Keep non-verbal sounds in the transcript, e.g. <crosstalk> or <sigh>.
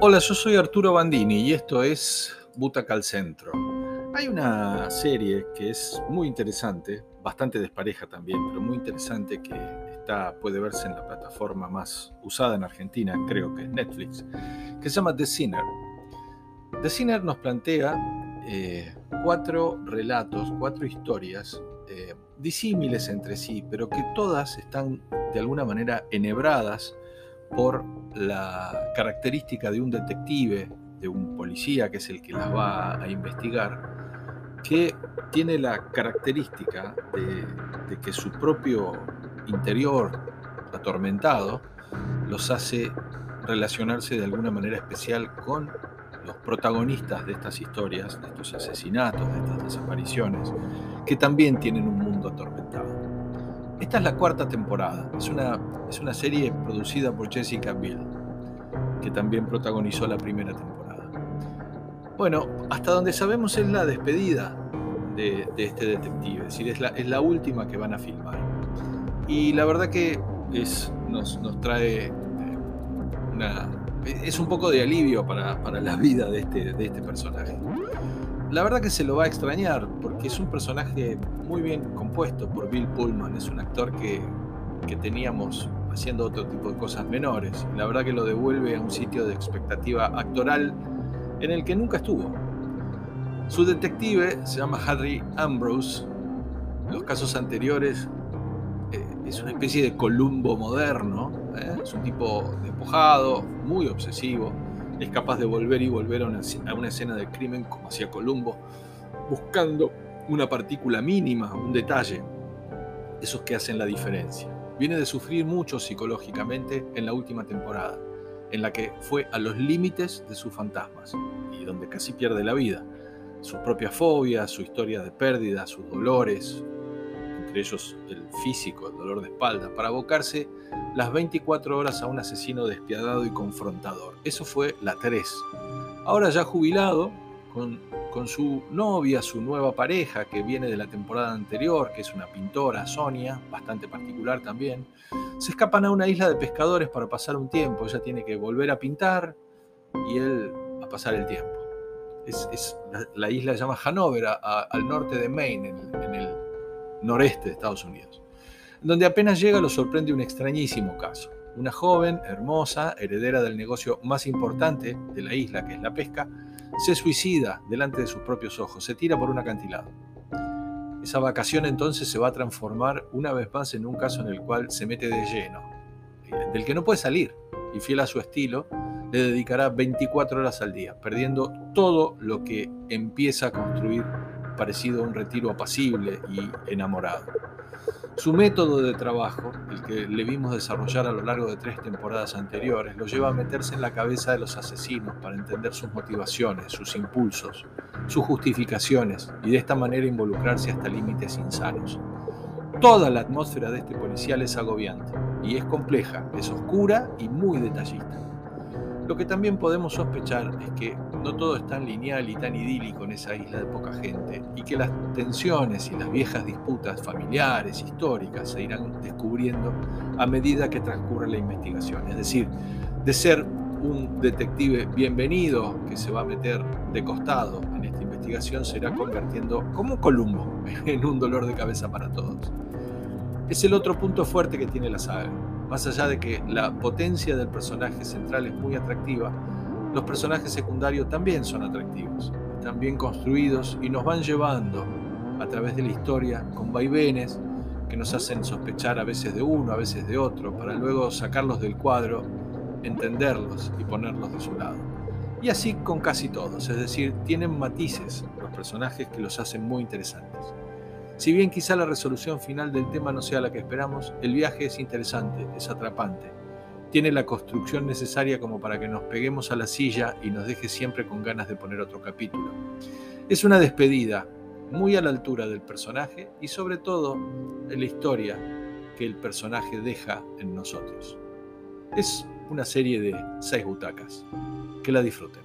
Hola, yo soy Arturo Bandini y esto es Butaca al Centro. Hay una serie que es muy interesante, bastante despareja también, pero muy interesante que está, puede verse en la plataforma más usada en Argentina, creo que es Netflix, que se llama The Sinner. The Sinner nos plantea eh, cuatro relatos, cuatro historias eh, disímiles entre sí, pero que todas están de alguna manera enhebradas por la característica de un detective, de un policía que es el que las va a investigar, que tiene la característica de, que su propio interior atormentado los hace relacionarse de alguna manera especial con los protagonistas de estas historias, de estos asesinatos, de estas desapariciones, que también tienen un mundo atormentado. Esta es la cuarta temporada. Es una, es una serie producida por Jessica Biel, que también protagonizó la primera temporada. Bueno, hasta donde sabemos es la despedida de, este detective, es decir, es la, última que van a filmar. Y la verdad que es, nos, nos trae eh, es un poco de alivio para, para la vida de este, de este personaje la verdad que se lo va a extrañar, porque es un personaje muy bien compuesto por Bill Pullman, es un actor que, teníamos haciendo otro tipo de cosas menores. La verdad que lo devuelve a un sitio de expectativa actoral en el que nunca estuvo. Su detective se llama Harry Ambrose. Los casos anteriores eh, es una especie de Columbo moderno. ¿eh? Es un tipo despojado, muy obsesivo es capaz de volver y volver a una, escena de crimen como hacía Columbo, buscando una partícula mínima, un detalle, esos que hacen la diferencia. Viene de sufrir mucho psicológicamente en la última temporada, en la que fue a los límites de sus fantasmas y donde casi pierde la vida. Sus propias fobias, su historia de pérdida, sus dolores, entre ellos el físico, el dolor de espalda, para abocarse las 24 horas a un asesino despiadado y confrontador. Eso fue la 3. Ahora ya jubilado, con, con su novia, su nueva pareja que viene de la temporada anterior, que es una pintora, Sonia, bastante particular también, se escapan a una isla de pescadores para pasar un tiempo. Ella tiene que volver a pintar y él a pasar el tiempo. Es, la, isla se llama Hanover, al norte de Maine, en el noreste de Estados Unidos donde apenas llega lo sorprende un extrañísimo caso. Una joven, hermosa, heredera del negocio más importante de la isla, que es la pesca, se suicida delante de sus propios ojos, se tira por un acantilado. Esa vacación entonces se va a transformar una vez más en un caso en el cual se mete de lleno, del que no puede salir, y fiel a su estilo, le dedicará 24 horas al día, perdiendo todo lo que empieza a construir parecido a un retiro apacible y enamorado. Su método de trabajo, el que le vimos desarrollar a lo largo de tres temporadas anteriores, lo lleva a meterse en la cabeza de los asesinos para entender sus motivaciones, sus impulsos, sus justificaciones y de esta manera involucrarse hasta límites insanos. Toda la atmósfera de este policial es agobiante y es compleja, es oscura y muy detallista. Lo que también podemos sospechar es que no todo es tan lineal y tan idílico en esa isla de poca gente y que las tensiones y las viejas disputas familiares, históricas, se irán descubriendo a medida que transcurre la investigación. Es decir, de ser un detective bienvenido que se va a meter de costado en esta investigación, se irá convirtiendo como Columbo <laughs> en un dolor de cabeza para todos. Es el otro punto fuerte que tiene la saga más allá de que la potencia del personaje central es muy atractiva, los personajes secundarios también son atractivos, están bien construidos y nos van llevando a través de la historia con vaivenes que nos hacen sospechar a veces de uno, a veces de otro, para luego sacarlos del cuadro, entenderlos y ponerlos de su lado. Y así con casi todos, es decir, tienen matices los personajes que los hacen muy interesantes. Si bien quizá la resolución final del tema no sea la que esperamos, el viaje es interesante, es atrapante. Tiene la construcción necesaria como para que nos peguemos a la silla y nos deje siempre con ganas de poner otro capítulo. Es una despedida muy a la altura del personaje y sobre todo en la historia que el personaje deja en nosotros. Es una serie de seis butacas. Que la disfruten.